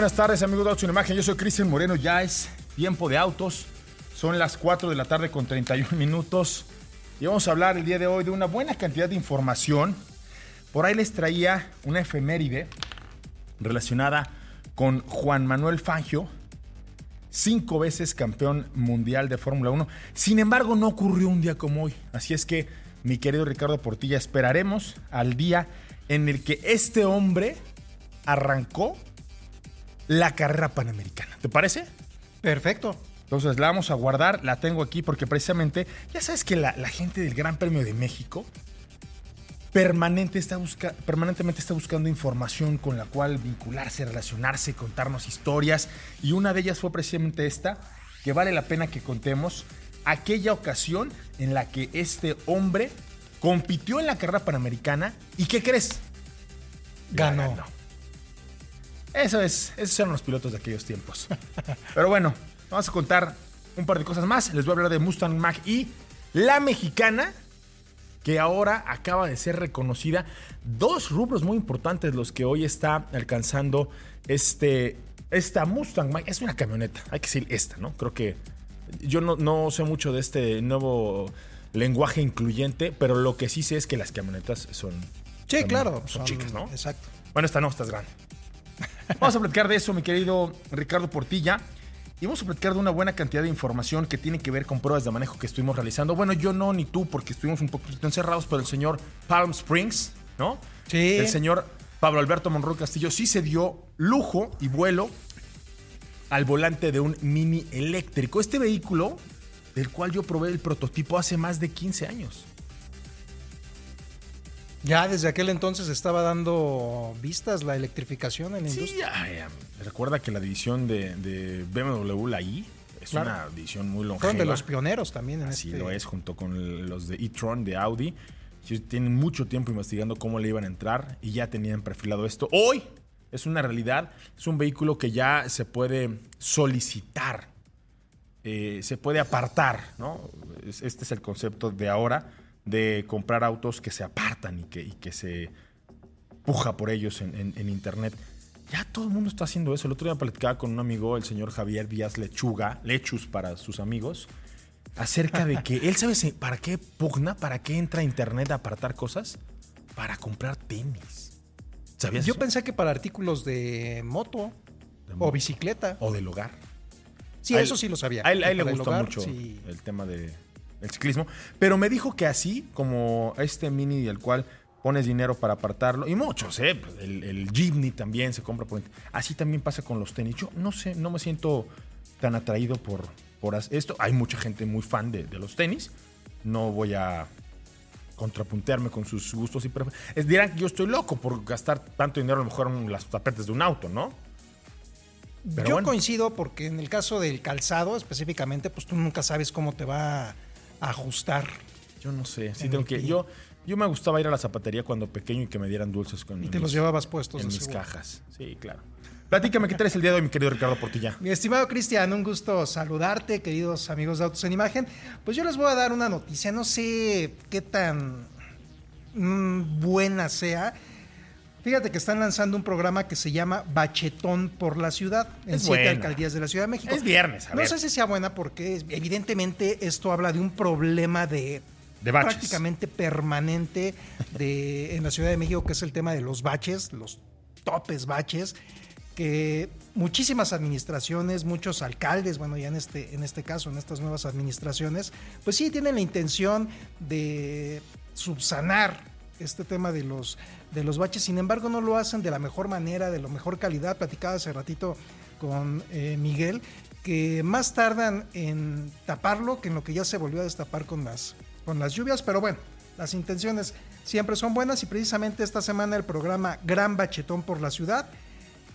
Buenas tardes amigos de Autos en Imagen, yo soy Cristian Moreno, ya es tiempo de autos, son las 4 de la tarde con 31 minutos y vamos a hablar el día de hoy de una buena cantidad de información. Por ahí les traía una efeméride relacionada con Juan Manuel Fangio, cinco veces campeón mundial de Fórmula 1. Sin embargo, no ocurrió un día como hoy. Así es que, mi querido Ricardo Portilla, esperaremos al día en el que este hombre arrancó la carrera panamericana. ¿Te parece? Perfecto. Entonces la vamos a guardar, la tengo aquí porque precisamente, ya sabes que la, la gente del Gran Premio de México permanente está busca, permanentemente está buscando información con la cual vincularse, relacionarse, contarnos historias. Y una de ellas fue precisamente esta, que vale la pena que contemos aquella ocasión en la que este hombre compitió en la carrera panamericana y ¿qué crees? Ganó. ganó. Eso es, esos eran los pilotos de aquellos tiempos. Pero bueno, vamos a contar un par de cosas más. Les voy a hablar de Mustang Mach y la mexicana, que ahora acaba de ser reconocida. Dos rubros muy importantes los que hoy está alcanzando este, esta Mustang Mach. Es una camioneta, hay que decir esta, ¿no? Creo que yo no, no sé mucho de este nuevo lenguaje incluyente, pero lo que sí sé es que las camionetas son... Sí, claro. Son, son chicas, ¿no? Exacto. Bueno, esta no, esta es grande. Vamos a platicar de eso, mi querido Ricardo Portilla. Y vamos a platicar de una buena cantidad de información que tiene que ver con pruebas de manejo que estuvimos realizando. Bueno, yo no ni tú, porque estuvimos un poquito encerrados, pero el señor Palm Springs, ¿no? Sí. El señor Pablo Alberto Monroy Castillo sí se dio lujo y vuelo al volante de un mini eléctrico. Este vehículo, del cual yo probé el prototipo hace más de 15 años. Ya desde aquel entonces estaba dando vistas la electrificación en la Sí, industria. ya, ya. recuerda que la división de, de BMW, la I, es Claro. una división muy longeva. Fueron de los pioneros también en Así este- lo es, junto con los de e-tron de Audi. Tienen mucho tiempo investigando cómo le iban a entrar y ya tenían perfilado esto. Hoy es una realidad, es un vehículo que ya se puede solicitar, eh, se puede apartar, ¿no? Es- Este es el concepto de ahora de comprar autos que se apartan y que, y que se puja por ellos en, en- en internet. Ya todo el mundo está haciendo eso. El otro día platicaba con un amigo, el señor Javier Díaz Lechuga, Lechus para sus amigos, acerca de que él sabe para qué pugna, para qué entra a internet a apartar cosas, para comprar tenis. ¿Sabías Yo eso? pensé que para artículos de moto De o bicicleta. O del hogar. Sí, él- eso sí lo sabía. A él, a él le gusta hogar, mucho sí. el tema de, del ciclismo. Pero me dijo que así, como este mini del cual pones dinero para apartarlo, y muchos, ¿eh? Pues El, el Jeepney también se compra por... Así también pasa con los tenis. Yo no sé, no me siento tan atraído por, por esto. Hay mucha gente muy fan de, de los tenis. No voy a contrapuntearme con sus gustos y preferencias. Dirán que yo estoy loco por gastar tanto dinero a lo mejor en las tapetes de un auto, ¿no? Pero Yo bueno. coincido porque en el caso del calzado específicamente, pues tú nunca sabes cómo te va ajustar. Yo no sé, sí En tengo que. pie. Yo, yo me gustaba ir a la zapatería cuando pequeño y que me dieran dulces con Y te los mis- llevabas puestos. en mis seguro. cajas. Sí, claro. Platícame qué traes el día de hoy, mi querido Ricardo Portilla. Mi estimado Cristian, un gusto saludarte, queridos amigos de Autos en Imagen. Pues yo les voy a dar una noticia, no sé qué tan mm, buena sea. Fíjate que están lanzando un programa que se llama Bachetón por la Ciudad, en Es siete buena. alcaldías de la Ciudad de México. Es viernes, a No ver. sé si sea buena porque evidentemente esto habla de un problema de, prácticamente permanente de, en la Ciudad de México, que es el tema de los baches, los topes baches, que muchísimas administraciones, muchos alcaldes, bueno, ya en este, en este caso, en estas nuevas administraciones, pues sí tienen la intención de subsanar este tema de los, de los baches, sin embargo no lo hacen de la mejor manera, de la mejor calidad. Platicaba hace ratito con eh, Miguel, que más tardan en taparlo que en lo que ya se volvió a destapar con las, con las lluvias, pero bueno, las intenciones siempre son buenas y precisamente esta semana el programa Gran Bachetón por la Ciudad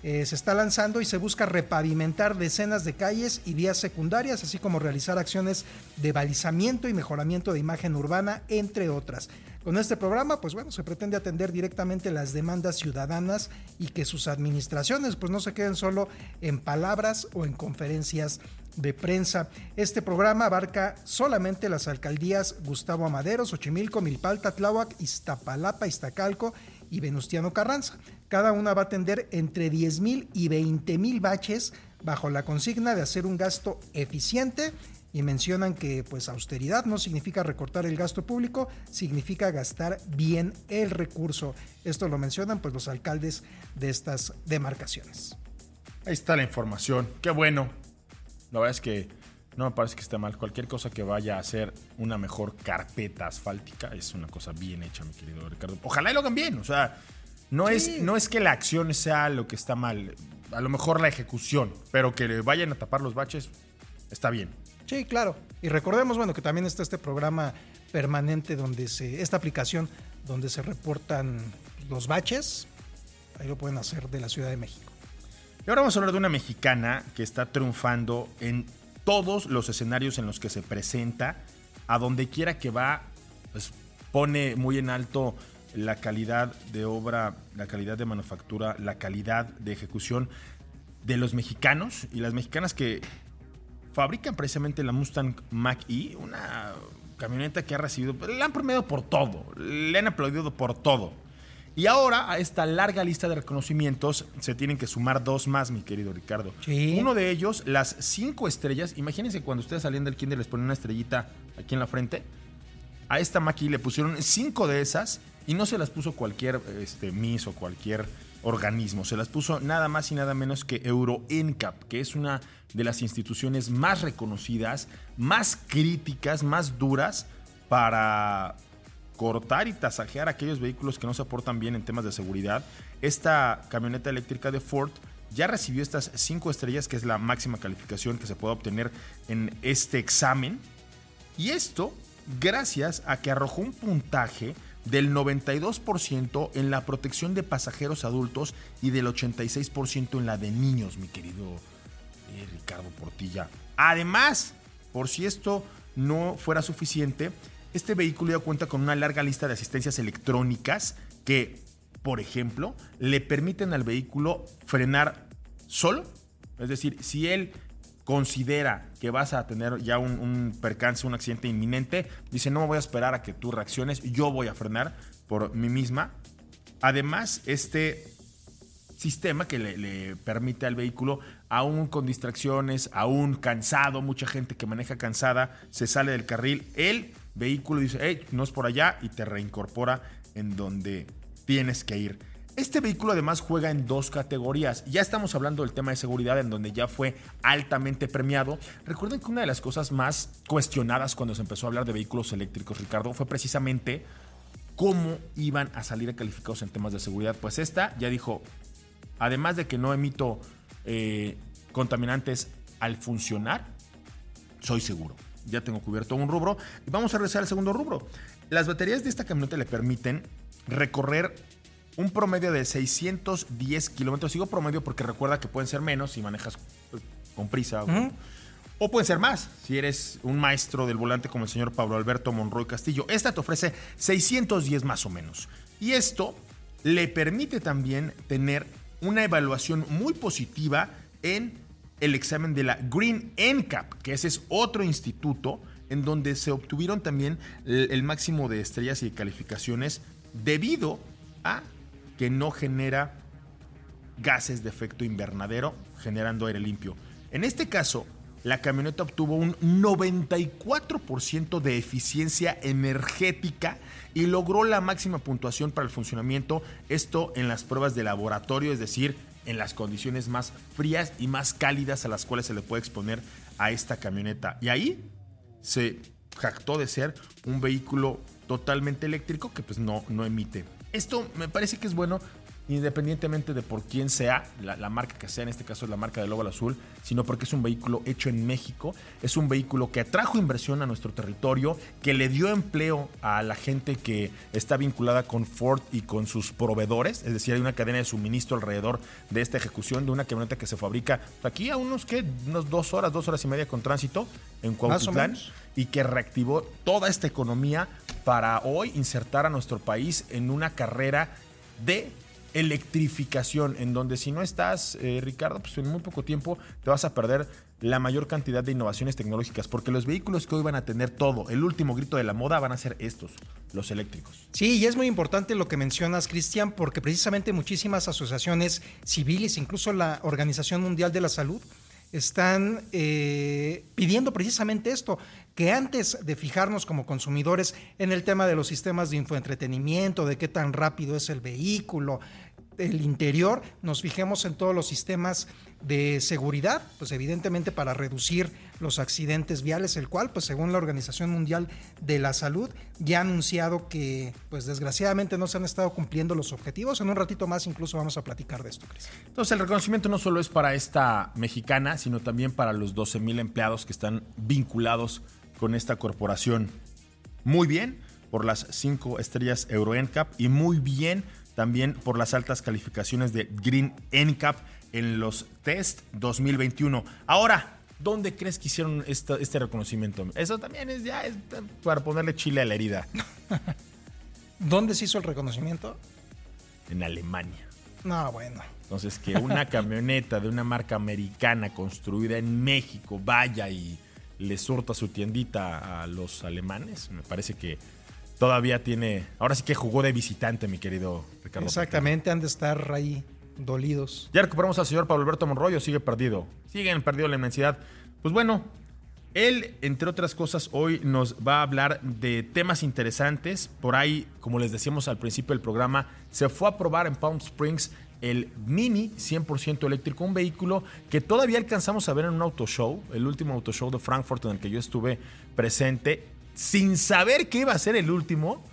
eh, se está lanzando y se busca repavimentar decenas de calles y vías secundarias, así como realizar acciones de balizamiento y mejoramiento de imagen urbana, entre otras. Con este programa, pues bueno, se pretende atender directamente las demandas ciudadanas y que sus administraciones pues no se queden solo en palabras o en conferencias de prensa. Este programa abarca solamente las alcaldías Gustavo Amadero, Xochimilco, Milpalta, Tláhuac, Iztapalapa, Iztacalco y Venustiano Carranza. Cada una va a atender entre 10 mil y 20 mil baches bajo la consigna de hacer un gasto eficiente y mencionan que pues austeridad no significa recortar el gasto público, significa gastar bien el recurso. Esto lo mencionan pues los alcaldes de estas demarcaciones. Ahí está la información. Qué bueno. La verdad es que no me parece que esté mal. Cualquier cosa que vaya a ser una mejor carpeta asfáltica es una cosa bien hecha, mi querido Ricardo. Ojalá y lo hagan bien. O sea, no, es, no es que la acción sea lo que está mal. A lo mejor la ejecución, pero que le vayan a tapar los baches está bien. Sí, claro. Y recordemos, bueno, que también está este programa permanente donde se, esta aplicación donde se reportan los baches. Ahí lo pueden hacer de la Ciudad de México. Y ahora vamos a hablar de una mexicana que está triunfando en todos los escenarios en los que se presenta, a donde quiera que va, pues pone muy en alto la calidad de obra, la calidad de manufactura, la calidad de ejecución de los mexicanos y las mexicanas que fabrican precisamente la Mustang Mach-E, una camioneta que ha recibido, la han premiado por todo, le han aplaudido por todo. Y ahora a esta larga lista de reconocimientos se tienen que sumar dos más, mi querido Ricardo. Uno de ellos, las cinco estrellas. Imagínense cuando ustedes saliendo del kinder les ponen una estrellita aquí en la frente. A esta Maki le pusieron cinco de esas y no se las puso cualquier este, Miss o cualquier organismo. Se las puso nada más y nada menos que Euro NCAP, que es una de las instituciones más reconocidas, más críticas, más duras para cortar y tasajear aquellos vehículos que no se aportan bien en temas de seguridad. Esta camioneta eléctrica de Ford ya recibió estas cinco estrellas, que es la máxima calificación que se puede obtener en este examen. Y esto gracias a que arrojó un puntaje del 92% en la protección de pasajeros adultos y del 86% en la de niños, mi querido eh, Ricardo Portilla. Además, por si esto no fuera suficiente, este vehículo ya cuenta con una larga lista de asistencias electrónicas que, por ejemplo, le permiten al vehículo frenar solo. Es decir, si él considera que vas a tener ya un, percance, un accidente inminente, dice, no me voy a esperar a que tú reacciones, yo voy a frenar por mí misma. Además, este sistema que le, permite al vehículo, aún con distracciones, aún cansado, mucha gente que maneja cansada, se sale del carril, él vehículo dice, no es por allá y te reincorpora en donde tienes que ir. Este vehículo además juega en dos categorías. Ya estamos hablando del tema de seguridad en donde ya fue altamente premiado. Recuerden que una de las cosas más cuestionadas cuando se empezó a hablar de vehículos eléctricos, Ricardo, fue precisamente cómo iban a salir calificados en temas de seguridad. Pues esta ya dijo, además de que no emito eh, contaminantes al funcionar, soy seguro ya tengo cubierto un rubro. Y vamos a regresar al segundo rubro. Las baterías de esta camioneta le permiten recorrer un promedio de 610 kilómetros. Digo promedio porque recuerda que pueden ser menos si manejas pues, con prisa. O pueden ser más si eres un maestro del volante como el señor Pablo Alberto Monroy Castillo. Esta te ofrece 610 más o menos. Y esto le permite también tener una evaluación muy positiva en el examen de la Green NCAP, que ese es otro instituto en donde se obtuvieron también el, máximo de estrellas y calificaciones debido a que no genera gases de efecto invernadero generando aire limpio. En este caso, la camioneta obtuvo un 94% de eficiencia energética y logró la máxima puntuación para el funcionamiento, esto en las pruebas de laboratorio, es decir, en las condiciones más frías y más cálidas a las cuales se le puede exponer a esta camioneta. Y ahí se jactó de ser un vehículo totalmente eléctrico que pues no, no emite. Esto me parece que es bueno independientemente de por quién sea, la, marca que sea, en este caso es la marca del Lobo Azul, sino porque es un vehículo hecho en México, es un vehículo que atrajo inversión a nuestro territorio, que le dio empleo a la gente que está vinculada con Ford y con sus proveedores, es decir, hay una cadena de suministro alrededor de esta ejecución de una camioneta que se fabrica aquí a unos, ¿qué? unos dos horas, dos horas y media con tránsito en Cuautitlán y que reactivó toda esta economía para hoy insertar a nuestro país en una carrera de electrificación, en donde si no estás, eh, Ricardo, pues en muy poco tiempo te vas a perder la mayor cantidad de innovaciones tecnológicas, porque los vehículos que hoy van a tener todo, el último grito de la moda, van a ser estos, los eléctricos. Sí, y es muy importante lo que mencionas, Cristian, porque precisamente muchísimas asociaciones civiles, incluso la Organización Mundial de la Salud, están eh, pidiendo precisamente esto, que antes de fijarnos como consumidores en el tema de los sistemas de infoentretenimiento, de qué tan rápido es el vehículo, el interior, nos fijemos en todos los sistemas de seguridad, pues evidentemente para reducir los accidentes viales, el cual, pues según la Organización Mundial de la Salud, ya ha anunciado que, pues desgraciadamente no se han estado cumpliendo los objetivos. En un ratito más incluso vamos a platicar de esto, Cris. Entonces el reconocimiento no solo es para esta mexicana, sino también para los 12 mil empleados que están vinculados con esta corporación. Muy bien por las cinco estrellas Euro NCAP y muy bien también por las altas calificaciones de Green NCAP en los test 2021. Ahora, ¿dónde crees que hicieron este reconocimiento? Eso también es ya para ponerle chile a la herida. ¿Dónde se hizo el reconocimiento? En Alemania. No, bueno. Entonces, que una camioneta de una marca americana construida en México vaya y le surta su tiendita a los alemanes, me parece que todavía tiene. Ahora sí que jugó de visitante, mi querido Ricardo. Exactamente, han de estar ahí dolidos. Ya recuperamos al señor Pablo Alberto Monroyo, sigue perdido. Siguen perdido la inmensidad. Pues bueno, él, entre otras cosas, hoy nos va a hablar de temas interesantes. Por ahí, como les decíamos al principio del programa, se fue a probar en Palm Springs el Mini 100% eléctrico, un vehículo que todavía alcanzamos a ver en un auto show, el último auto show de Frankfurt en el que yo estuve presente, sin saber que iba a ser el último,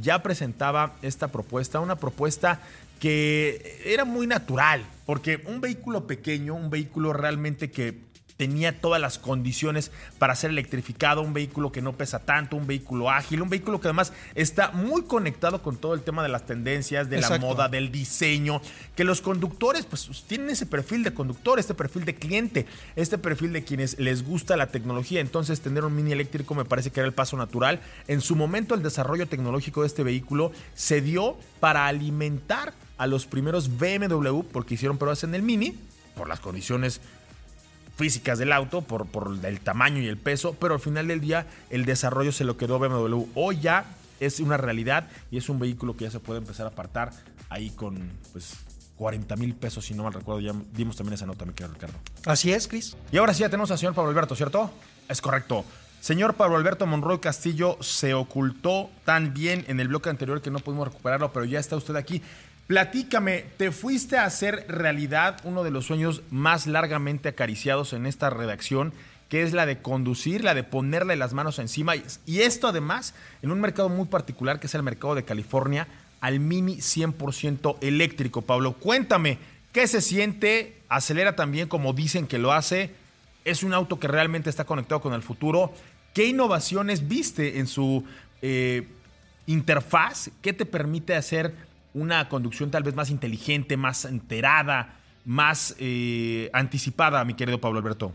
ya presentaba esta propuesta, una propuesta que era muy natural, porque un vehículo pequeño, un vehículo realmente que tenía todas las condiciones para ser electrificado, un vehículo que no pesa tanto, un vehículo ágil, un vehículo que además está muy conectado con todo el tema de las tendencias, de la moda, del diseño, que los conductores pues tienen ese perfil de conductor, este perfil de cliente, este perfil de quienes les gusta la tecnología, entonces tener un mini eléctrico me parece que era el paso natural. En su momento el desarrollo tecnológico de este vehículo se dio para alimentar a los primeros BMW porque hicieron pruebas en el mini por las condiciones físicas del auto, por, por el tamaño y el peso, pero al final del día el desarrollo se lo quedó BMW. Hoy ya es una realidad y es un vehículo que ya se puede empezar a apartar ahí con pues 40 mil pesos, si no mal recuerdo. Ya dimos también esa nota, mi querido Ricardo. Así es, Chris. Y ahora sí ya tenemos al señor Pablo Alberto, ¿cierto? Es correcto. Señor Pablo Alberto Monroy Castillo se ocultó tan bien en el bloque anterior que no pudimos recuperarlo, pero ya está usted aquí. Platícame, te fuiste a hacer realidad uno de los sueños más largamente acariciados en esta redacción, que es la de conducir, la de ponerle las manos encima. Y esto además en un mercado muy particular, que es el mercado de California, al Mini 100% eléctrico. Pablo, cuéntame, ¿qué se siente? Acelera también como dicen que lo hace. Es un auto que realmente está conectado con el futuro. ¿Qué innovaciones viste en su eh, interfaz? ¿Qué te permite hacer una conducción tal vez más inteligente, más enterada, más eh, anticipada, mi querido Pablo Alberto.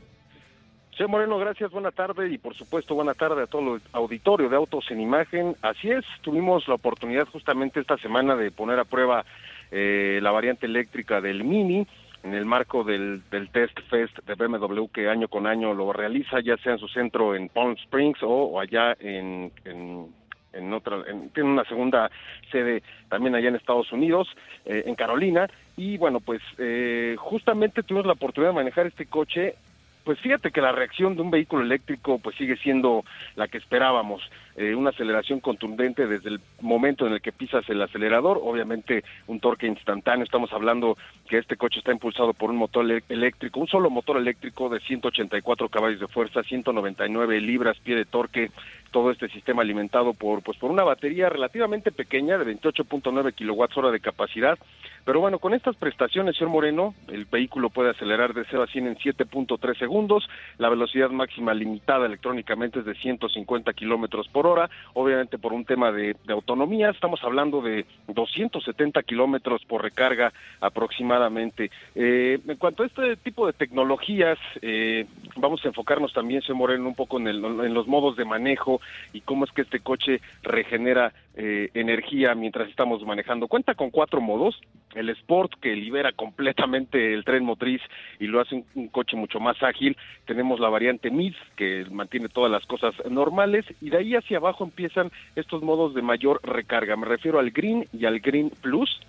Sí, Moreno, gracias, buena tarde y por supuesto buena tarde a todo el auditorio de Autos en Imagen. Así es, tuvimos la oportunidad justamente esta semana de poner a prueba eh, la variante eléctrica del Mini en el marco del, Test Fest de BMW que año con año lo realiza, ya sea en su centro en Palm Springs o, allá en, en en otra, tiene una segunda sede también allá en Estados Unidos, eh, en Carolina, y bueno, pues eh, justamente tuvimos la oportunidad de manejar este coche. Pues fíjate que la reacción de un vehículo eléctrico pues sigue siendo la que esperábamos, eh, una aceleración contundente desde el momento en el que pisas el acelerador, obviamente un torque instantáneo, estamos hablando que este coche está impulsado por un motor eléctrico, un solo motor eléctrico de 184 caballos de fuerza, 199 libras pie de torque, todo este sistema alimentado por pues por una batería relativamente pequeña de 28.9 kilowatts hora de capacidad, pero bueno, con estas prestaciones, señor Moreno, el vehículo puede acelerar de 0 a 100 en 7.3 segundos, la velocidad máxima limitada electrónicamente es de 150 kilómetros por hora, obviamente por un tema de, autonomía, estamos hablando de 270 kilómetros por recarga aproximadamente. Eh, en cuanto a este tipo de tecnologías, eh, vamos a enfocarnos también, señor Moreno, un poco en, en los modos de manejo y cómo es que este coche regenera eh, energía mientras estamos manejando. Cuenta con cuatro modos el Sport que libera completamente el tren motriz y lo hace un, coche mucho más ágil. Tenemos la variante Mid que mantiene todas las cosas normales y de ahí hacia abajo empiezan estos modos de mayor recarga. Me refiero al Green y al Green Plus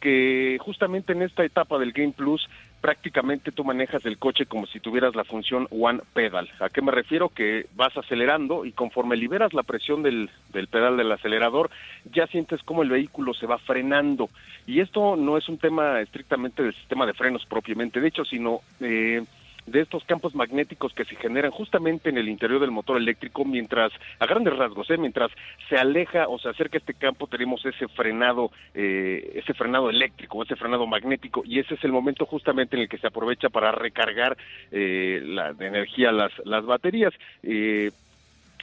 que justamente en esta etapa del Game Plus prácticamente tú manejas el coche como si tuvieras la función One Pedal. ¿A qué me refiero? Que vas acelerando y conforme liberas la presión del, del pedal del acelerador, ya sientes como el vehículo se va frenando. Y esto no es un tema estrictamente del sistema de frenos propiamente de hecho, sino... Eh, de estos campos magnéticos que se generan justamente en el interior del motor eléctrico mientras, a grandes rasgos, ¿eh? mientras se aleja o se acerca este campo tenemos ese frenado, eh, ese frenado eléctrico, ese frenado magnético y ese es el momento justamente en el que se aprovecha para recargar eh, la energía las, las baterías. Eh,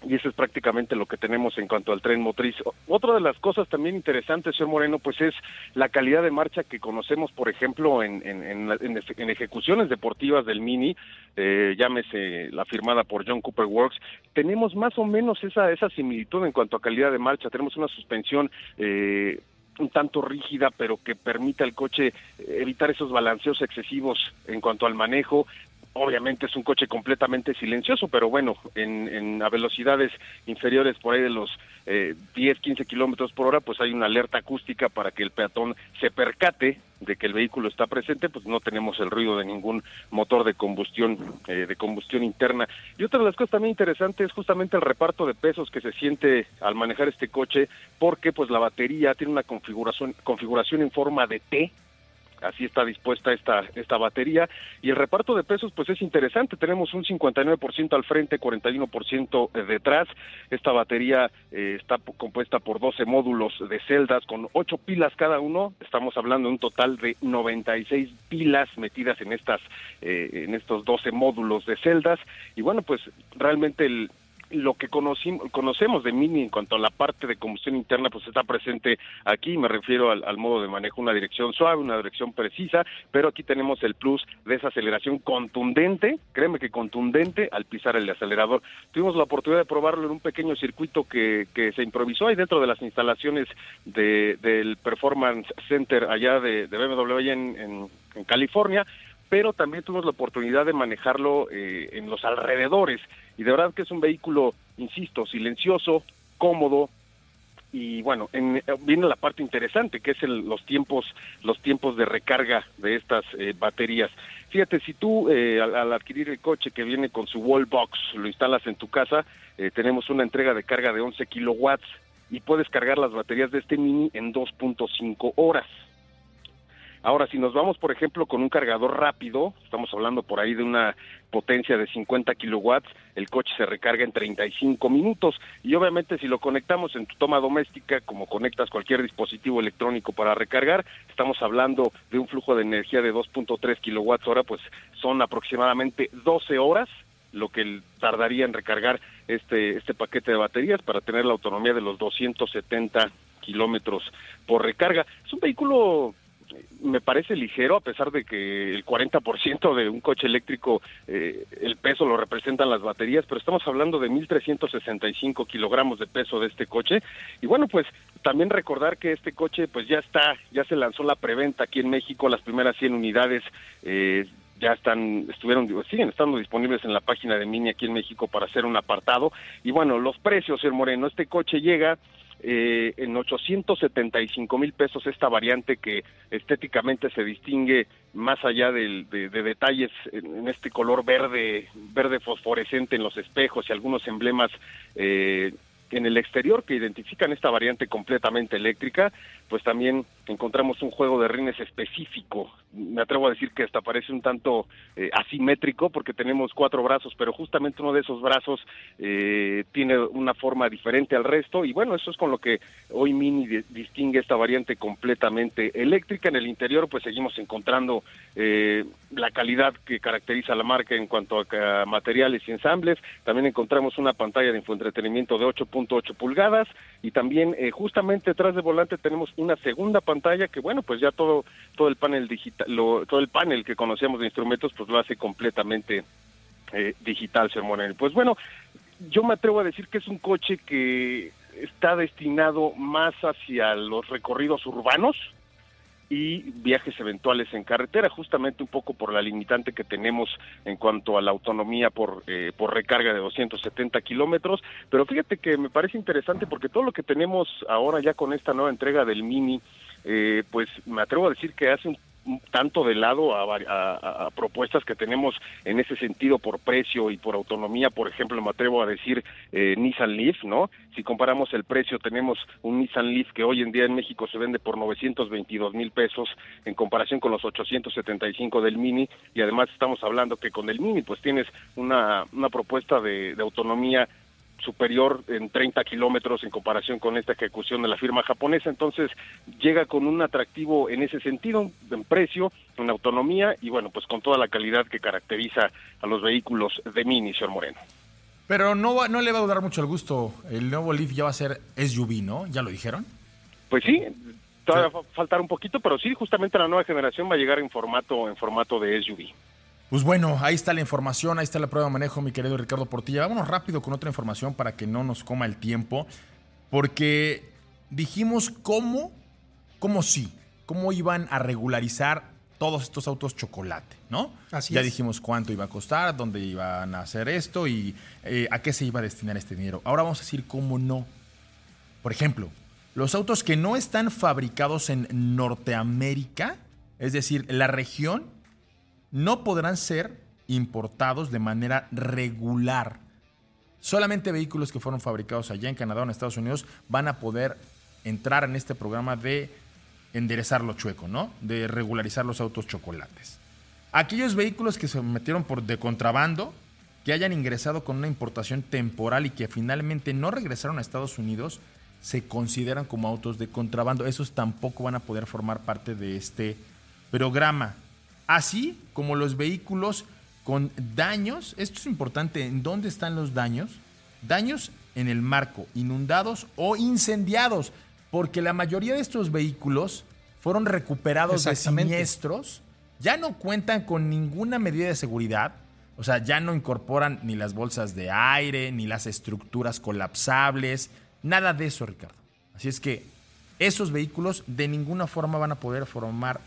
y eso es prácticamente lo que tenemos en cuanto al tren motriz. Otra de las cosas también interesantes, señor Moreno, pues es la calidad de marcha que conocemos, por ejemplo, en, en, ejecuciones deportivas del Mini, eh, llámese la firmada por John Cooper Works, tenemos más o menos esa, esa similitud en cuanto a calidad de marcha, tenemos una suspensión eh, un tanto rígida, pero que permite al coche evitar esos balanceos excesivos en cuanto al manejo. Obviamente es un coche completamente silencioso, pero bueno, en, a velocidades inferiores por ahí de los eh, 10, 15 kilómetros por hora, pues hay una alerta acústica para que el peatón se percate de que el vehículo está presente, pues no tenemos el ruido de ningún motor de combustión, eh, de combustión interna. Y otra de las cosas también interesantes es justamente el reparto de pesos que se siente al manejar este coche, porque pues la batería tiene una configuración, configuración en forma de T, así está dispuesta esta, esta batería. Y el reparto de pesos, pues es interesante. Tenemos un 59% al frente, 41% detrás. Esta batería eh, está compuesta por 12 módulos de celdas con 8 pilas cada uno. Estamos hablando de un total de 96 pilas metidas en, estas, eh, en estos 12 módulos de celdas. Y bueno, pues realmente el, lo que conocemos de Mini en cuanto a la parte de combustión interna, pues está presente aquí, me refiero al, modo de manejo, una dirección suave, una dirección precisa, pero aquí tenemos el plus de esa aceleración contundente, créeme que contundente al pisar el acelerador. Tuvimos la oportunidad de probarlo en un pequeño circuito que, que se improvisó ahí dentro de las instalaciones de, del Performance Center allá de, BMW en, en California, pero también tuvimos la oportunidad de manejarlo eh, en los alrededores y de verdad que es un vehículo, insisto, silencioso, cómodo y bueno, en, viene la parte interesante que es los tiempos los tiempos de recarga de estas eh, baterías. Fíjate, si tú eh, al, adquirir el coche que viene con su wall box lo instalas en tu casa, tenemos una entrega de carga de 11 kilowatts y puedes cargar las baterías de este mini en 2.5 horas. Ahora, si nos vamos, por ejemplo, con un cargador rápido, estamos hablando por ahí de una potencia de 50 kilowatts, el coche se recarga en 35 minutos. Y obviamente, si lo conectamos en tu toma doméstica, como conectas cualquier dispositivo electrónico para recargar, estamos hablando de un flujo de energía de 2.3 kilowatts hora, pues son aproximadamente 12 horas lo que tardaría en recargar este, este paquete de baterías para tener la autonomía de los 270 kilómetros por recarga. Es un vehículo me parece ligero a pesar de que el 40% de un coche eléctrico eh, el peso lo representan las baterías, pero estamos hablando de 1.365 kilogramos de peso de este coche. Y bueno, pues también recordar que este coche pues ya está, ya se lanzó la preventa aquí en México, las primeras 100 unidades eh, ya están, estuvieron, siguen estando disponibles en la página de Mini aquí en México para hacer un apartado. Y bueno, los precios, el Moreno, este coche llega eh, en 875 mil pesos esta variante que estéticamente se distingue más allá de, detalles en, este color verde, verde fosforescente en los espejos y algunos emblemas eh, en el exterior que identifican esta variante completamente eléctrica, pues también encontramos un juego de rines específico. Me atrevo a decir que hasta parece un tanto eh, asimétrico porque tenemos cuatro brazos, pero justamente uno de esos brazos eh, tiene una forma diferente al resto y bueno, eso es con lo que hoy Mini distingue esta variante completamente eléctrica. En el interior pues seguimos encontrando eh, la calidad que caracteriza a la marca en cuanto a, materiales y ensambles. También encontramos una pantalla de infoentretenimiento de 8.8 pulgadas y también justamente detrás del volante tenemos una segunda pantalla que bueno pues ya todo todo el panel digital todo el panel que conocíamos de instrumentos pues lo hace completamente eh, digital señor pues bueno yo me atrevo a decir que es un coche que está destinado más hacia los recorridos urbanos y viajes eventuales en carretera, justamente un poco por la limitante que tenemos en cuanto a la autonomía por, eh, por recarga de 270 kilómetros. Pero fíjate que me parece interesante porque todo lo que tenemos ahora ya con esta nueva entrega del Mini, eh, pues me atrevo a decir que hace un tanto de lado a, propuestas que tenemos en ese sentido por precio y por autonomía, por ejemplo, me atrevo a decir eh, Nissan Leaf, ¿no? Si comparamos el precio, tenemos un Nissan Leaf que hoy en día en México se vende por 922 mil pesos en comparación con los 875 del Mini y además estamos hablando que con el Mini pues tienes una, una propuesta de autonomía superior en 30 kilómetros en comparación con esta ejecución de la firma japonesa. Entonces llega con un atractivo en ese sentido, en precio, en autonomía y bueno, pues con toda la calidad que caracteriza a los vehículos de Mini, señor Moreno. Pero no, no le va a dar mucho el gusto. El nuevo Leaf ya va a ser SUV, ¿no? ¿Ya lo dijeron? Pues sí, todavía va a faltar un poquito, pero sí, justamente la nueva generación va a llegar en formato, en formato de SUV. Pues bueno, ahí está la información, ahí está la prueba de manejo, mi querido Ricardo Portilla. Vámonos rápido con otra información para que no nos coma el tiempo, porque dijimos cómo, cómo sí, cómo iban a regularizar todos estos autos chocolate, ¿no? Así ya dijimos cuánto iba a costar, dónde iban a hacer esto y eh, a qué se iba a destinar este dinero. Ahora vamos a decir cómo no. Por ejemplo, los autos que no están fabricados en Norteamérica, es decir, la región no podrán ser importados de manera regular. Solamente vehículos que fueron fabricados allá en Canadá o en Estados Unidos van a poder entrar en este programa de enderezar lo chueco, ¿no? De regularizar los autos chocolates. Aquellos vehículos que se metieron por de contrabando, que hayan ingresado con una importación temporal y que finalmente no regresaron a Estados Unidos, se consideran como autos de contrabando. Esos tampoco van a poder formar parte de este programa así como los vehículos con daños. Esto es importante, ¿en dónde están los daños? Daños en el marco, inundados o incendiados, porque la mayoría de estos vehículos fueron recuperados de siniestros, ya no cuentan con ninguna medida de seguridad, o sea, ya no incorporan ni las bolsas de aire, ni las estructuras colapsables, nada de eso, Ricardo. Así es que esos vehículos de ninguna forma van a poder formar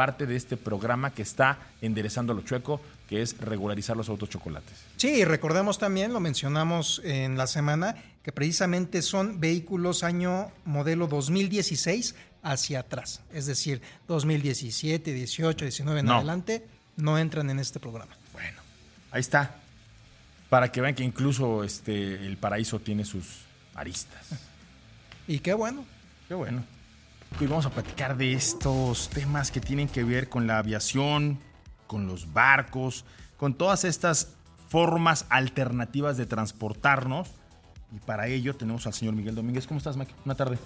parte de este programa que está enderezando lo chueco, que es regularizar los autos chocolates. Sí, recordemos también, lo mencionamos en la semana, que precisamente son vehículos año modelo 2016 hacia atrás, es decir, 2017, 18, 19 en adelante, no entran en este programa. Bueno, ahí está. Para que vean que incluso este, el paraíso tiene sus aristas. Y qué bueno. Qué bueno. Hoy vamos a platicar de estos temas que tienen que ver con la aviación, con los barcos, con todas estas formas alternativas de transportarnos. Y para ello tenemos al señor Miguel Domínguez. ¿Cómo estás, Mike? Una tarde.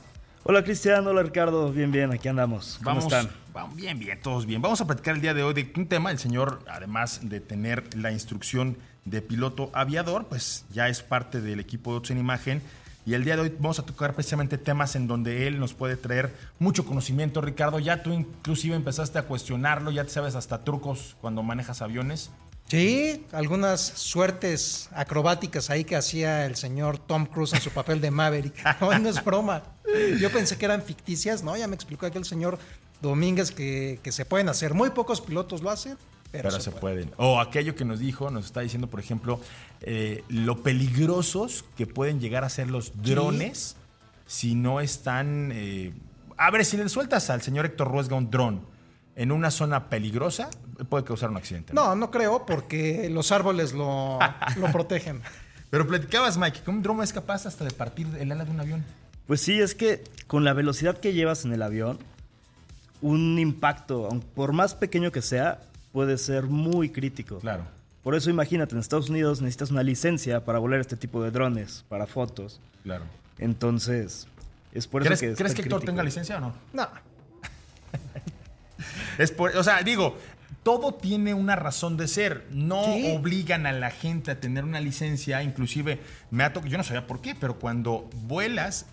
Hola Cristian, hola Ricardo, bien, bien, aquí andamos. ¿Cómo vamos, están? Vamos, bien, bien, todos bien. Vamos a platicar el día de hoy de un tema. El señor, además de tener la instrucción de piloto aviador, pues ya es parte del equipo de Ots en Imagen y el día de hoy vamos a tocar precisamente temas en donde él nos puede traer mucho conocimiento. Ricardo, ya tú inclusive empezaste a cuestionarlo, ya te sabes hasta trucos cuando manejas aviones. Sí, algunas suertes acrobáticas ahí que hacía el señor Tom Cruise en su papel de Maverick. No, no es broma. Yo pensé que eran ficticias, ¿no? Ya me explicó aquel señor Domínguez que, que se pueden hacer. Muy pocos pilotos lo hacen, pero, se, pueden. O aquello que nos dijo, nos está diciendo, por ejemplo, eh, lo peligrosos que pueden llegar a ser los drones si no están... Eh, a ver, si le sueltas al señor Héctor Ruesga un dron en una zona peligrosa, puede causar un accidente. No, no, creo, porque los árboles lo, lo protegen. Pero platicabas, Mike, que un dron es capaz hasta de partir el ala de un avión. Pues sí, es que con la velocidad que llevas en el avión, un impacto, por más pequeño que sea, puede ser muy crítico. Claro. Por eso imagínate, en Estados Unidos necesitas una licencia para volar este tipo de drones, para fotos. Claro. Entonces, es por eso que... ¿Crees que Héctor tenga licencia o no? No. es por, o sea, digo, todo tiene una razón de ser. No obligan a la gente a tener una licencia. Inclusive, me ha yo no sabía por qué, pero cuando vuelas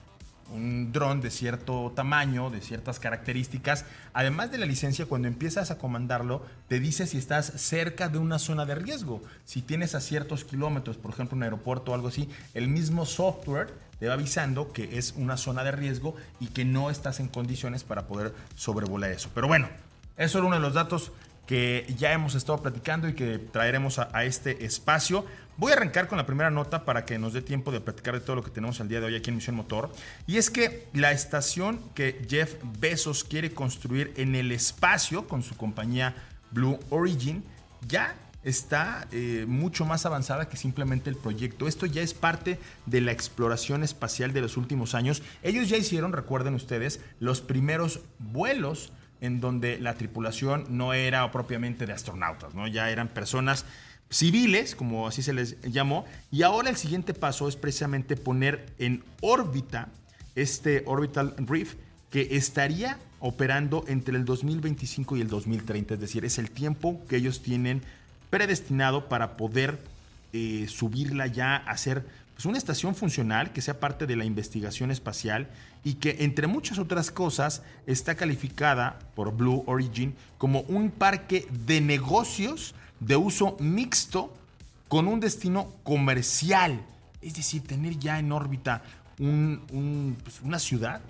un dron de cierto tamaño, de ciertas características. Además de la licencia, cuando empiezas a comandarlo, te dice si estás cerca de una zona de riesgo. Si tienes a ciertos kilómetros, por ejemplo, un aeropuerto o algo así, el mismo software te va avisando que es una zona de riesgo y que no estás en condiciones para poder sobrevolar eso. Pero bueno, eso era uno de los datos que ya hemos estado platicando y que traeremos a, este espacio. Voy a arrancar con la primera nota para que nos dé tiempo de platicar de todo lo que tenemos el día de hoy aquí en Misión Motor. Y es que la estación que Jeff Bezos quiere construir en el espacio con su compañía Blue Origin ya está eh, mucho más avanzada que simplemente el proyecto. Esto ya es parte de la exploración espacial de los últimos años. Ellos ya hicieron, recuerden ustedes, los primeros vuelos en donde la tripulación no era propiamente de astronautas, ¿no? Ya eran personas civiles, como así se les llamó, y ahora el siguiente paso es precisamente poner en órbita este Orbital Reef que estaría operando entre el 2025 y el 2030, es decir, es el tiempo que ellos tienen predestinado para poder eh, subirla ya a ser pues, una estación funcional que sea parte de la investigación espacial y que entre muchas otras cosas está calificada por Blue Origin como un parque de negocios de uso mixto con un destino comercial. Es decir, tener ya en órbita pues, una ciudad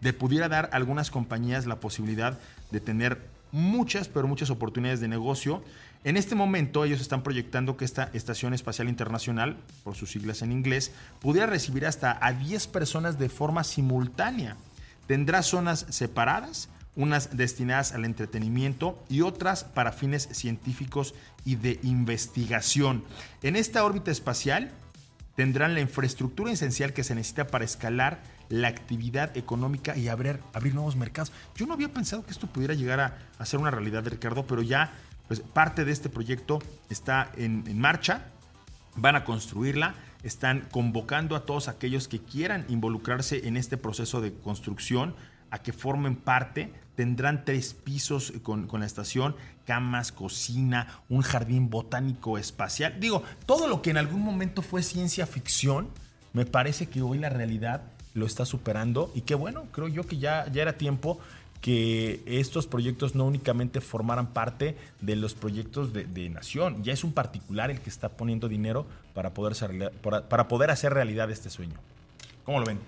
de pudiera dar a algunas compañías la posibilidad de tener muchas, pero muchas oportunidades de negocio en este momento ellos están proyectando que esta Estación Espacial Internacional, por sus siglas en inglés, pudiera recibir hasta a 10 personas de forma simultánea. Tendrá zonas separadas, unas destinadas al entretenimiento y otras para fines científicos y de investigación. En esta órbita espacial tendrán la infraestructura esencial que se necesita para escalar la actividad económica y abrir, abrir nuevos mercados. Yo no había pensado que esto pudiera llegar a, a ser una realidad, Ricardo, pero ya pues parte de este proyecto está en, marcha, van a construirla, están convocando a todos aquellos que quieran involucrarse en este proceso de construcción a que formen parte. Tendrán tres pisos con, con, la estación, camas, cocina, un jardín botánico espacial. Digo, todo lo que en algún momento fue ciencia ficción, me parece que hoy la realidad lo está superando y que bueno, creo yo que ya, ya era tiempo que estos proyectos no únicamente formaran parte de los proyectos de, de, nación, ya es un particular el que está poniendo dinero para poder, ser, para, para poder hacer realidad este sueño. ¿Cómo lo ven?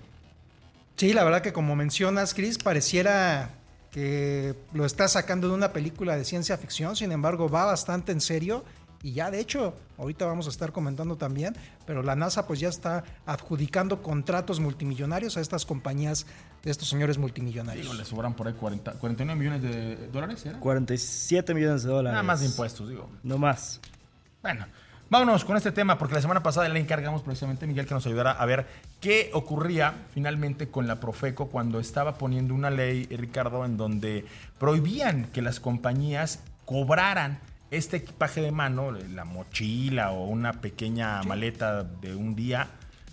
Sí, la verdad que como mencionas, Chris, pareciera que lo está sacando de una película de ciencia ficción, sin embargo va bastante en serio y ya de hecho, ahorita vamos a estar comentando también, pero la NASA pues ya está adjudicando contratos multimillonarios a estas compañías de estos señores multimillonarios. Digo, le sobran por ahí 40, 49 millones de dólares, ¿era? 47 millones de dólares. Nada más de impuestos, digo. No más. Bueno, vámonos con este tema porque la semana pasada le encargamos precisamente a Miguel que nos ayudara a ver qué ocurría finalmente con la Profeco cuando estaba poniendo una ley, Ricardo, en donde prohibían que las compañías cobraran este equipaje de mano, la mochila o una pequeña sí. maleta de un día,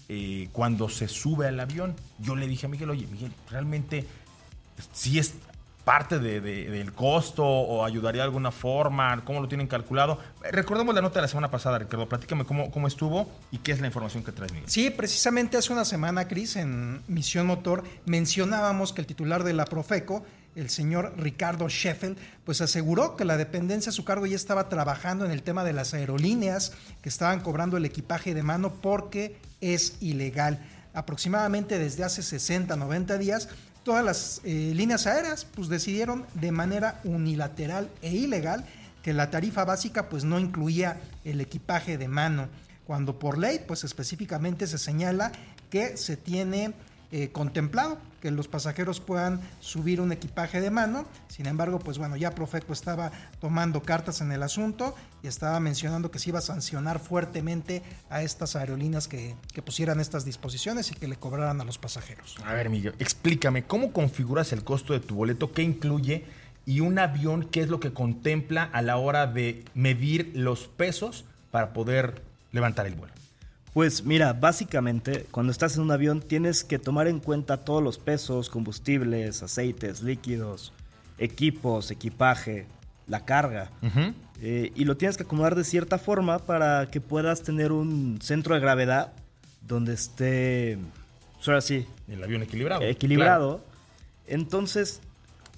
eh, cuando se sube al avión. Yo le dije a Miguel, oye, Miguel, realmente si es parte de, de, del costo o ayudaría de alguna forma, cómo lo tienen calculado. Recordemos la nota de la semana pasada, Ricardo, platícame cómo, cómo estuvo y qué es la información que traes, Miguel. Sí, precisamente hace una semana, Cris, en Misión Motor, mencionábamos que el titular de la Profeco el señor Ricardo Sheffield, pues aseguró que la dependencia a su cargo ya estaba trabajando en el tema de las aerolíneas que estaban cobrando el equipaje de mano porque es ilegal. Aproximadamente desde hace 60, 90 días, todas las eh, líneas aéreas pues decidieron de manera unilateral e ilegal que la tarifa básica pues no incluía el equipaje de mano, cuando por ley pues específicamente se señala que se tiene eh, contemplado que los pasajeros puedan subir un equipaje de mano. Sin embargo, pues bueno, ya Profeco estaba tomando cartas en el asunto y estaba mencionando que se iba a sancionar fuertemente a estas aerolíneas que, que pusieran estas disposiciones y que le cobraran a los pasajeros. A ver, Miguel, explícame, ¿cómo configuras el costo de tu boleto? ¿Qué incluye? Y un avión, ¿qué es lo que contempla a la hora de medir los pesos para poder levantar el vuelo? Pues mira, básicamente cuando estás en un avión tienes que tomar en cuenta todos los pesos, combustibles, aceites, líquidos, equipos, equipaje, la carga. Uh -huh. eh, y lo tienes que acomodar de cierta forma para que puedas tener un centro de gravedad donde esté, pues ahora sí, el avión equilibrado. Equilibrado. Claro. Entonces,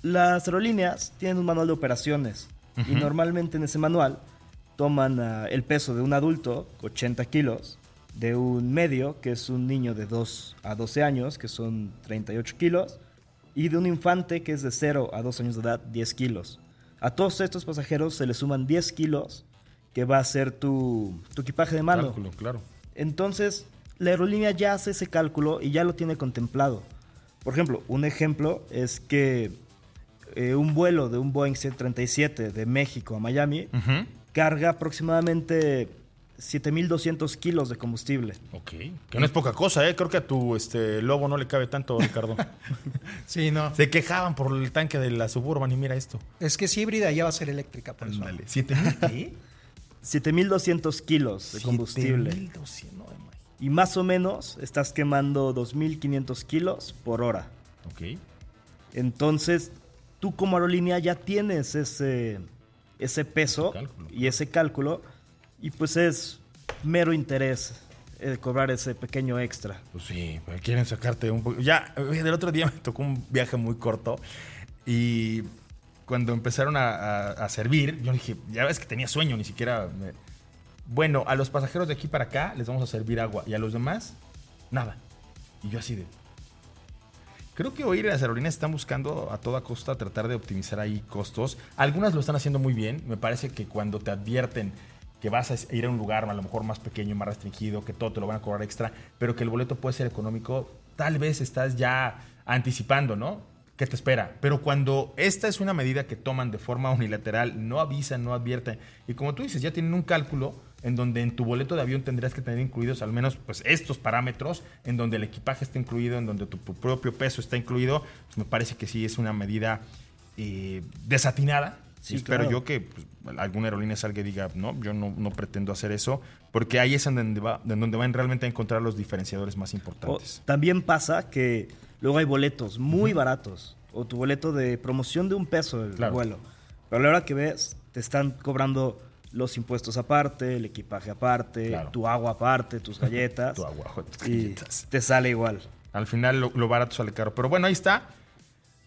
las aerolíneas tienen un manual de operaciones uh -huh. y normalmente en ese manual toman uh, el peso de un adulto, 80 kilos, de un medio, que es un niño de 2 a 12 años, que son 38 kilos, y de un infante, que es de 0 a 2 años de edad, 10 kilos. A todos estos pasajeros se le suman 10 kilos, que va a ser tu, tu equipaje de mano. Cálculo, claro. Entonces, la aerolínea ya hace ese cálculo y ya lo tiene contemplado. Por ejemplo, un ejemplo es que eh, un vuelo de un Boeing 737 de México a Miami carga aproximadamente 7200 kilos de combustible. Ok. Que no es poca cosa, ¿eh? Creo que a tu este, lobo no le cabe tanto, Ricardo. Sí, no. Se quejaban por el tanque de la Suburban y mira esto. Es que es híbrida, ya va a ser eléctrica, por eso. Ándale. ¿Siete mil qué? 7200 kilos de combustible. 7,200, no. Y más o menos estás quemando 2500 kilos por hora. Ok. Entonces, tú como aerolínea ya tienes ese, ese peso Ese cálculo. y ese cálculo, y pues es mero interés eh, cobrar ese pequeño extra. Pues sí, quieren sacarte un poco. Ya, del otro día me tocó un viaje muy corto y cuando empezaron a, a- a servir, yo dije, ya ves que tenía sueño, ni siquiera. me- Bueno, a los pasajeros de aquí para acá les vamos a servir agua y a los demás, nada. Y yo así de. Creo que hoy las aerolíneas están buscando a toda costa tratar de optimizar ahí costos. Algunas lo están haciendo muy bien. Me parece que cuando te advierten que vas a ir a un lugar a lo mejor más pequeño, más restringido, que todo te lo van a cobrar extra, pero que el boleto puede ser económico, tal vez estás ya anticipando, ¿no? ¿Qué te espera? Pero cuando esta es una medida que toman de forma unilateral, no avisan, no advierten, y como tú dices, ya tienen un cálculo en donde en tu boleto de avión tendrías que tener incluidos al menos pues, estos parámetros, en donde el equipaje está incluido, en donde tu, propio peso está incluido, pues, me parece que sí es una medida eh, desatinada. Sí, Y espero claro. yo que pues, alguna aerolínea salga y diga, no, yo no, no pretendo hacer eso, porque ahí es en donde, va, en donde van realmente a encontrar los diferenciadores más O importantes. también pasa que luego hay boletos muy baratos, o tu boleto de promoción de un peso el Claro. vuelo, pero a la hora que ves, te están cobrando los impuestos aparte, el equipaje aparte, Claro. tu agua aparte, tus galletas. Tu agua, tus y galletas. te sale igual. Al final lo, lo barato sale caro. Pero bueno, ahí está.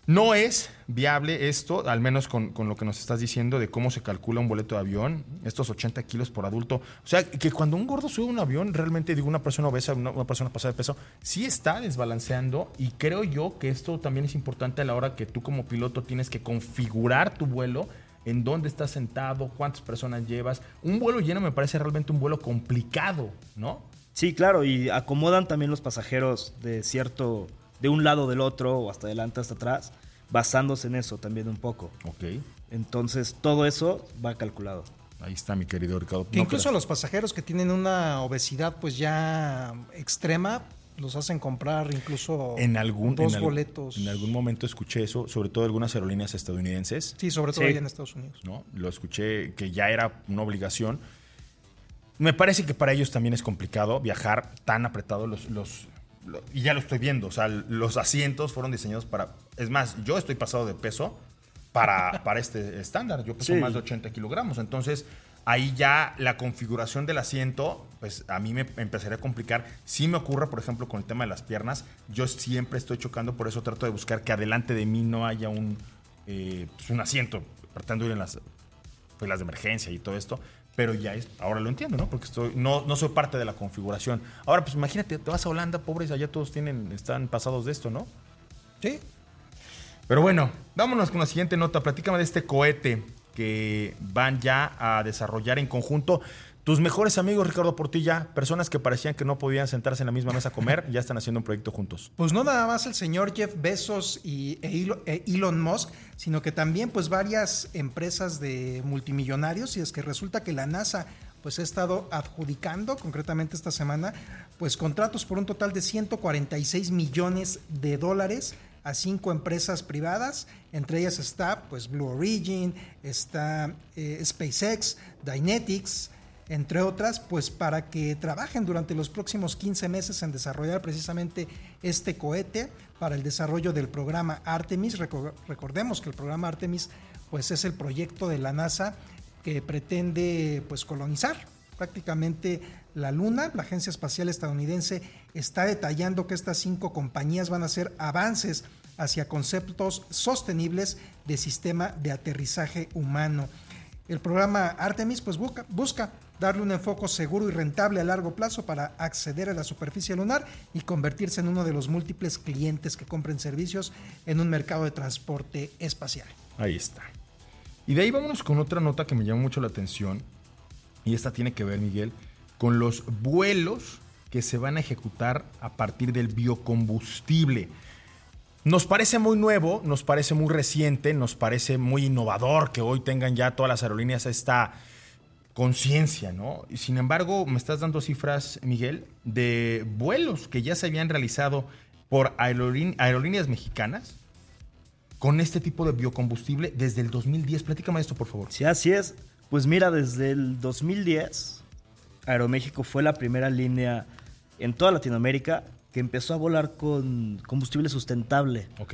No es viable esto, al menos con, con lo que nos estás diciendo de cómo se calcula un boleto de avión, estos 80 kilos por adulto. O sea, que cuando un gordo sube un avión, realmente digo, una persona obesa, una, una persona pasada de peso, sí está desbalanceando y creo yo que esto también es importante a la hora que tú como piloto tienes que configurar tu vuelo, en dónde estás sentado, cuántas personas llevas. Un vuelo lleno me parece realmente un vuelo complicado, ¿no? Sí, claro, y acomodan también los pasajeros de cierto, de un lado del otro, o hasta adelante, hasta atrás, basándose en eso también un poco. Ok. Entonces, todo eso va calculado. Ahí está mi querido Ricardo. Que No incluso creas. los pasajeros que tienen una obesidad pues ya extrema, los hacen comprar incluso en algún, dos en al- boletos. En algún momento escuché eso, sobre todo algunas aerolíneas estadounidenses, Sí, sobre todo Sí. allá en Estados Unidos. ¿no? Lo escuché que ya era una obligación. Me parece que para ellos también es complicado viajar tan apretado los, los, lo- y ya lo estoy viendo, o sea, los asientos fueron diseñados para, es más, yo estoy pasado de peso para, para este estándar, yo peso Sí. más de 80 kilogramos, entonces ahí ya la configuración del asiento, pues a mí me empezaría a complicar. Si me ocurre, por ejemplo, con el tema de las piernas, yo siempre estoy chocando, por eso trato de buscar que adelante de mí no haya un, eh, pues, un asiento, tratando de ir en las, pues, las de emergencia y todo esto. Pero ya es, ahora lo entiendo, ¿no? Porque estoy, no, no soy parte de la configuración. Ahora, pues imagínate, te vas a Holanda, pobres, allá todos tienen, están pasados de esto, ¿no? Sí, Pero bueno, vámonos con la siguiente nota. Platícame de este cohete que van ya a desarrollar en conjunto. Tus mejores amigos, Ricardo Portilla, personas que parecían que no podían sentarse en la misma mesa a comer, ya están haciendo un proyecto juntos. Pues no nada más el señor Jeff Bezos y e e Elon Musk, sino que también pues varias empresas de multimillonarios. Y es que resulta que la NASA pues ha estado adjudicando concretamente esta semana pues contratos por un total de 146 millones de dólares a cinco empresas privadas, entre ellas está pues Blue Origin, está eh, SpaceX, Dynetics, entre otras, pues para que trabajen durante los próximos 15 meses en desarrollar precisamente este cohete para el desarrollo del programa Artemis. Reco- recordemos que el programa Artemis pues es el proyecto de la NASA que pretende pues colonizar prácticamente la Luna. La Agencia Espacial Estadounidense está detallando que estas cinco compañías van a hacer avances hacia conceptos sostenibles de sistema de aterrizaje humano. El programa Artemis pues busca, busca darle un enfoque seguro y rentable a largo plazo para acceder a la superficie lunar y convertirse en uno de los múltiples clientes que compren servicios en un mercado de transporte espacial. Ahí está. Y de ahí vámonos con otra nota que me llama mucho la atención, y esta tiene que ver, Miguel, con los vuelos que se van a ejecutar a partir del biocombustible. Nos parece muy nuevo, nos parece muy reciente, nos parece muy innovador que hoy tengan ya todas las aerolíneas esta conciencia, ¿no? Y sin embargo, me estás dando cifras, Miguel, de vuelos que ya se habían realizado por aerolíneas mexicanas con este tipo de biocombustible desde el 2010. Platícame esto, por favor. Sí, así es. Pues mira, desde el 2010, Aeroméxico fue la primera línea en toda Latinoamérica que empezó a volar con combustible sustentable. Ok.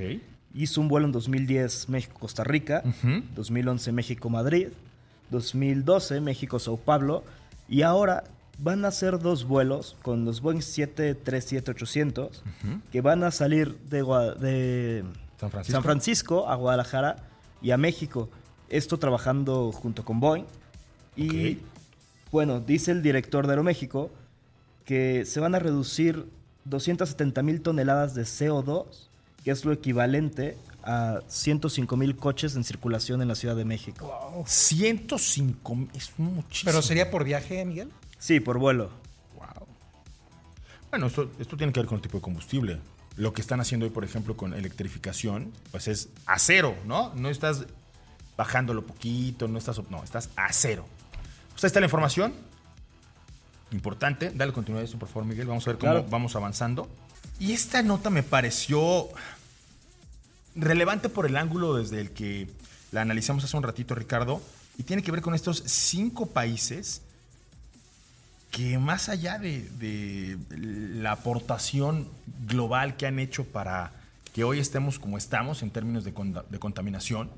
Hizo un vuelo en 2010 México-Costa Rica, 2011 México-Madrid, 2012 México-Sao Paulo y ahora van a hacer dos vuelos con los Boeing 737-800 que van a salir de, de San, Francisco. a Guadalajara y a México. Esto trabajando junto con Boeing. Y bueno, dice el director de Aeroméxico que se van a reducir 270 mil toneladas de CO2, que es lo equivalente a 105 mil coches en circulación en la Ciudad de México. Wow. 105 es muchísimo. ¿Pero sería por viaje, Miguel? Sí, por vuelo. Wow. Bueno, esto, esto tiene que ver con el tipo de combustible. Lo que están haciendo hoy, por ejemplo, con electrificación, pues es a cero, ¿no? No estás bajándolo poquito, no estás, no, estás a cero. Pues ahí está la información. Importante. Dale continuidad a esto, por favor, Miguel. Vamos a ver cómo vamos avanzando. Y esta nota me pareció relevante por el ángulo desde el que la analizamos hace un ratito, Ricardo, y tiene que ver con estos cinco países que más allá de, la aportación global que han hecho para que hoy estemos como estamos en términos de, de contaminación,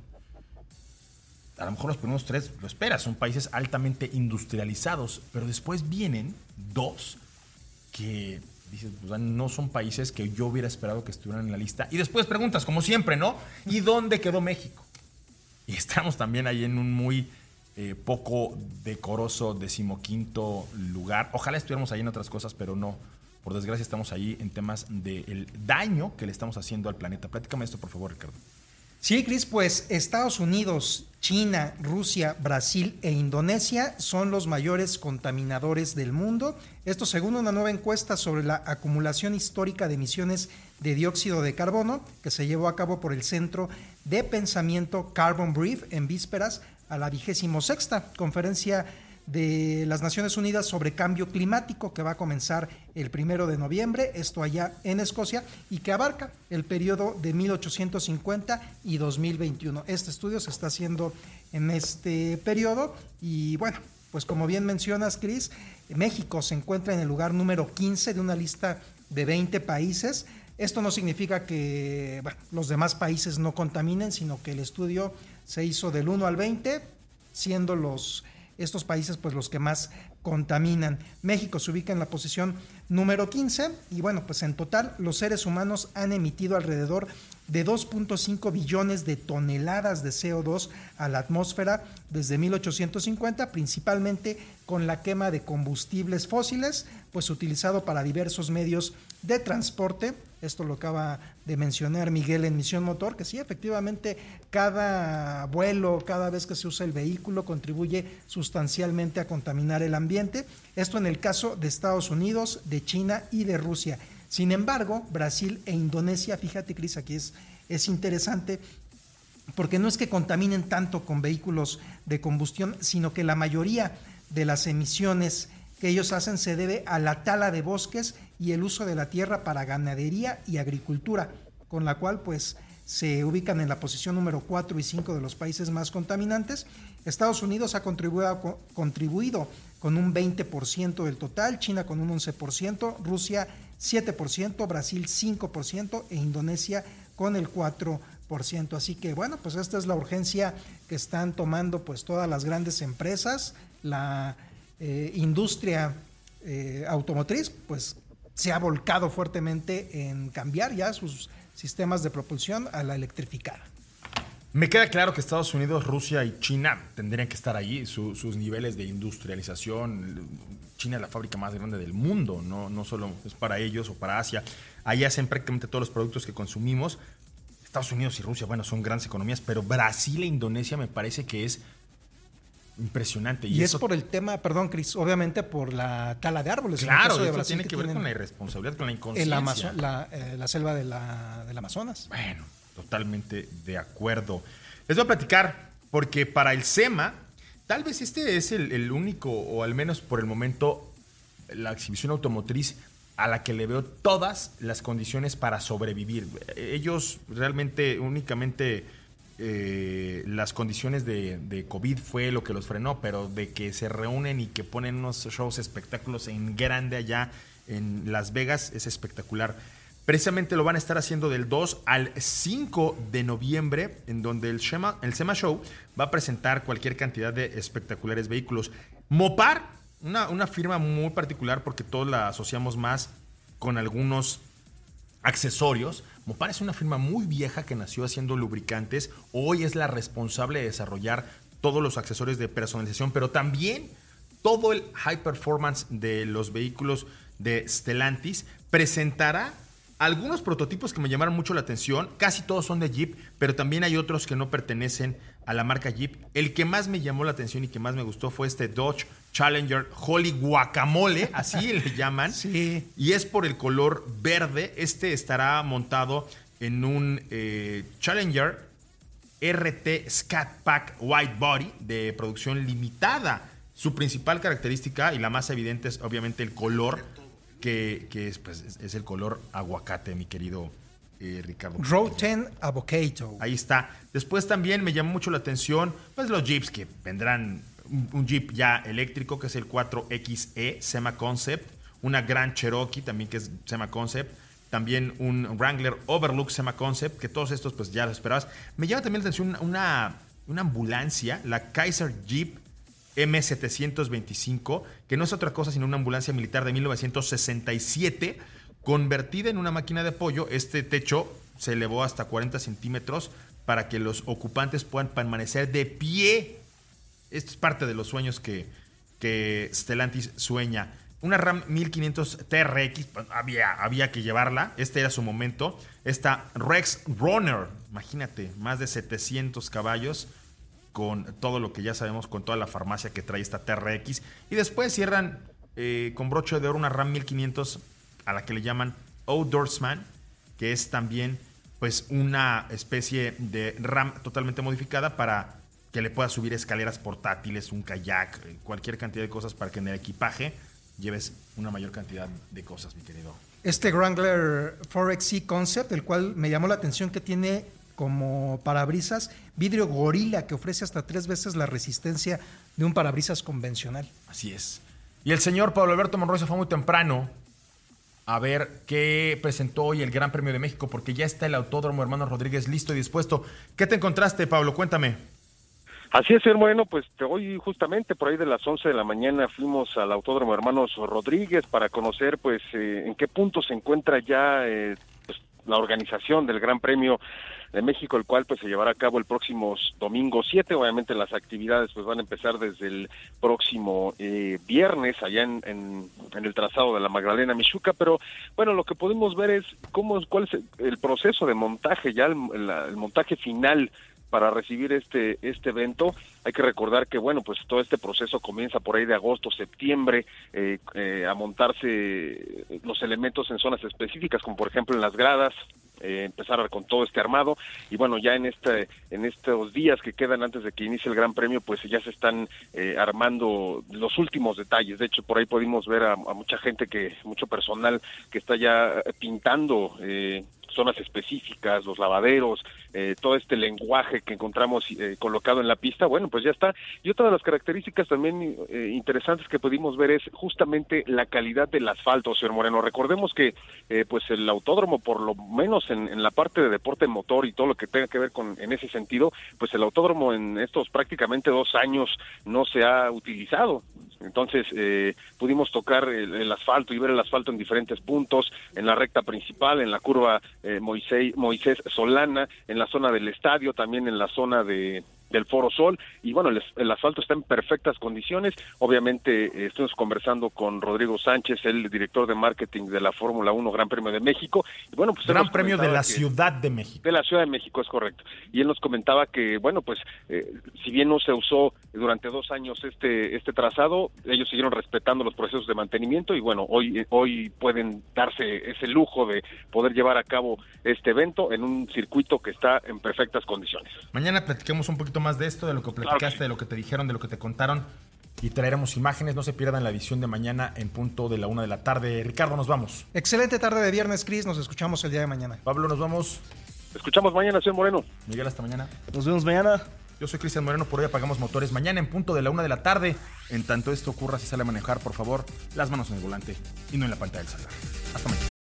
a lo mejor los primeros tres lo esperas, son países altamente industrializados, pero después vienen dos que dices, pues, no son países que yo hubiera esperado que estuvieran en la lista. Y después preguntas, como siempre, ¿no? ¿Y dónde quedó México? Y estamos también ahí en un muy eh, poco decoroso decimoquinto lugar. Ojalá estuviéramos ahí en otras cosas, pero no. Por desgracia estamos ahí en temas del daño que le estamos haciendo al planeta. Platícame esto, por favor, Ricardo. Sí, Cris, pues Estados Unidos, China, Rusia, Brasil e Indonesia son los mayores contaminadores del mundo. Esto según una nueva encuesta sobre la acumulación histórica de emisiones de dióxido de carbono que se llevó a cabo por el Centro de Pensamiento Carbon Brief en vísperas a la vigésimo sexta conferencia de las Naciones Unidas sobre cambio climático que va a comenzar el primero de noviembre, esto allá en Escocia, y que abarca el periodo de 1850 y 2021. Este estudio se está haciendo en este periodo y bueno, pues como bien mencionas, Cris, México se encuentra en el lugar número 15 de una lista de 20 países. Esto no significa que los demás países no contaminen, sino que el estudio se hizo del 1 al 20, siendo los estos países pues los que más contaminan. México se ubica en la posición número 15 y bueno, pues en total los seres humanos han emitido alrededor de 2.5 billones de toneladas de CO2 a la atmósfera desde 1850, principalmente con la quema de combustibles fósiles, pues utilizado para diversos medios de transporte. Esto lo acaba de mencionar Miguel en Misión Motor, que sí, efectivamente, cada vuelo, cada vez que se usa el vehículo, contribuye sustancialmente a contaminar el ambiente. Esto en el caso de Estados Unidos, de China y de Rusia. Sin embargo, Brasil e Indonesia, fíjate Cris, aquí es, es interesante, porque no es que contaminen tanto con vehículos de combustión, sino que la mayoría de las emisiones que ellos hacen se debe a la tala de bosques y el uso de la tierra para ganadería y agricultura, con la cual pues se ubican en la posición número 4 y 5 de los países más contaminantes. Estados Unidos ha contribuido, contribuido con un 20% del total, China con un 11%, Rusia 7%, Brasil 5% e Indonesia con el 4%. Así que bueno, pues esta es la urgencia que están tomando pues todas las grandes empresas, la eh, industria eh, automotriz, pues se ha volcado fuertemente en cambiar ya sus sistemas de propulsión a la electrificada. Me queda claro que Estados Unidos, Rusia y China tendrían que estar allí. sus niveles de industrialización. China es la fábrica más grande del mundo, no, no solo es para ellos o para Asia. Ahí hacen prácticamente todos los productos que consumimos. Estados Unidos y Rusia, bueno, son grandes economías, pero Brasil e Indonesia me parece que es impresionante. Y, es por el tema, perdón, Cris, obviamente por la tala de árboles. Claro, eso tiene que, ver con la irresponsabilidad, con la inconsciencia. la, eh, la, selva de la, del Amazonas. Bueno, Totalmente de acuerdo. Les voy a platicar, porque para el SEMA, tal vez este es el, único, o al menos por el momento, la exhibición automotriz a la que le veo todas las condiciones para sobrevivir. Ellos realmente únicamente eh, las condiciones de, de, COVID fue lo que los frenó, pero de que se reúnen y que ponen unos shows espectáculos en grande allá en Las Vegas es espectacular. Precisamente lo van a estar haciendo del 2 al 5 de noviembre, en donde el, SEMA, el Show va a presentar cualquier cantidad de espectaculares vehículos. Mopar, una, una firma muy particular porque todos la asociamos más con algunos accesorios. Mopar es una firma muy vieja que nació haciendo lubricantes. Hoy es la responsable de desarrollar todos los accesorios de personalización, pero también todo el high performance de los vehículos de Stellantis. Presentará algunos prototipos que me llamaron mucho la atención, casi todos son de Jeep, pero también hay otros que no pertenecen a la marca Jeep. El que más me llamó la atención y que más me gustó fue este Dodge Challenger Holy Guacamole, así le llaman. Sí. Y es por el color verde. Este estará montado en un eh, Challenger RT Scat Pack White Body de producción limitada. Su principal característica y la más evidente es obviamente el color que, pues, es, el color aguacate, mi querido eh, Ricardo. 10 Avocado. Ahí está. Después también me llamó mucho la atención pues los Jeeps que vendrán un, Jeep ya eléctrico que es el 4XE Sema Concept, una Gran Cherokee también que es Sema Concept, también un Wrangler Overlook Sema Concept, que todos estos pues ya los esperabas. Me llama también la atención una, una ambulancia, la Kaiser Jeep M725, que no es otra cosa sino una ambulancia militar de 1967, convertida en una máquina de apoyo. Este techo se elevó hasta 40 centímetros para que los ocupantes puedan permanecer de pie. Esto es parte de los sueños que, que Stellantis sueña. Una RAM 1500 TRX, pues, había, había que llevarla, este era su momento. Esta Rex Runner, imagínate, más de 700 caballos, con todo lo que ya sabemos, con toda la farmacia que trae esta TRX. Y después cierran eh, con broche de oro una RAM 1500 a la que le llaman Outdoorsman, que es también pues una especie de RAM totalmente modificada para que le puedas subir escaleras portátiles, un kayak, eh, cualquier cantidad de cosas para que en el equipaje lleves una mayor cantidad de cosas, mi querido. Este Wrangler Forex C Concept, el cual me llamó la atención que tiene como parabrisas, vidrio gorila que ofrece hasta tres veces la resistencia de un parabrisas convencional. Así es. Y el señor Pablo Alberto Monroy se fue muy temprano a ver qué presentó hoy el Gran Premio de México, porque ya está el Autódromo Hermano Rodríguez listo y dispuesto. ¿Qué te encontraste, Pablo? Cuéntame. Así es, hermano, pues hoy justamente por ahí de las 11 de la mañana fuimos al Autódromo Hermanos Rodríguez para conocer pues eh, en qué punto se encuentra ya eh, la organización del Gran Premio de México, el cual pues se llevará a cabo el próximo domingo 7. Obviamente las actividades pues van a empezar desde el próximo eh, viernes allá en, en, el trazado de la Magdalena Michuca, pero bueno, lo que podemos ver es cómo cuál es el proceso de montaje, ya el, el montaje final para recibir este este evento. Hay que recordar que bueno, pues todo este proceso comienza por ahí de agosto, septiembre, eh, eh, a montarse los elementos en zonas específicas, como por ejemplo en las gradas, eh, empezar con todo este armado y bueno ya en este en estos días que quedan antes de que inicie el Gran Premio pues ya se están eh, armando los últimos detalles de hecho por ahí pudimos ver a, mucha gente que mucho personal que está ya pintando eh, zonas específicas, los lavaderos, eh, todo este lenguaje que encontramos eh, colocado en la pista, bueno, pues ya está. Y otra de las características también eh, interesantes que pudimos ver es justamente la calidad del asfalto, señor Moreno. Recordemos que pues el autódromo, por lo menos en, la parte de deporte motor y todo lo que tenga que ver con en ese sentido, pues el autódromo en estos prácticamente dos años no se ha utilizado. Entonces pudimos tocar el, el asfalto y ver el asfalto en diferentes puntos, en la recta principal, en la curva eh, Moisés, Moisés Solana, en la zona del estadio, también en la zona de del Foro Sol y bueno, el, el, asfalto está en perfectas condiciones. Obviamente eh, estuvimos conversando con Rodrigo Sánchez, el director de marketing de la Fórmula 1 Gran Premio de México. Y bueno, pues Gran Premio de la Ciudad de México. De la Ciudad de México, es correcto. Y él nos comentaba que, bueno, pues eh, si bien no se usó durante dos años este, este trazado, ellos siguieron respetando los procesos de mantenimiento y bueno, hoy, hoy pueden darse ese lujo de poder llevar a cabo este evento en un circuito que está en perfectas condiciones. Mañana platiquemos un poquito más de esto, de lo que platicaste, claro que sí. de lo que te dijeron, de lo que te contaron. Y traeremos imágenes. No se pierdan la edición de mañana en punto de la una de la tarde. Ricardo, nos vamos. Excelente tarde de viernes, Cris. Nos escuchamos el día de mañana. Pablo, nos vamos. Escuchamos mañana, señor Moreno. Miguel, hasta mañana. Nos vemos mañana. Yo soy Cristian Moreno, por hoy apagamos motores. Mañana en punto de la una de la tarde. En tanto esto ocurra, si sale a manejar, por favor, las manos en el volante y no en la pantalla del celular. Hasta mañana.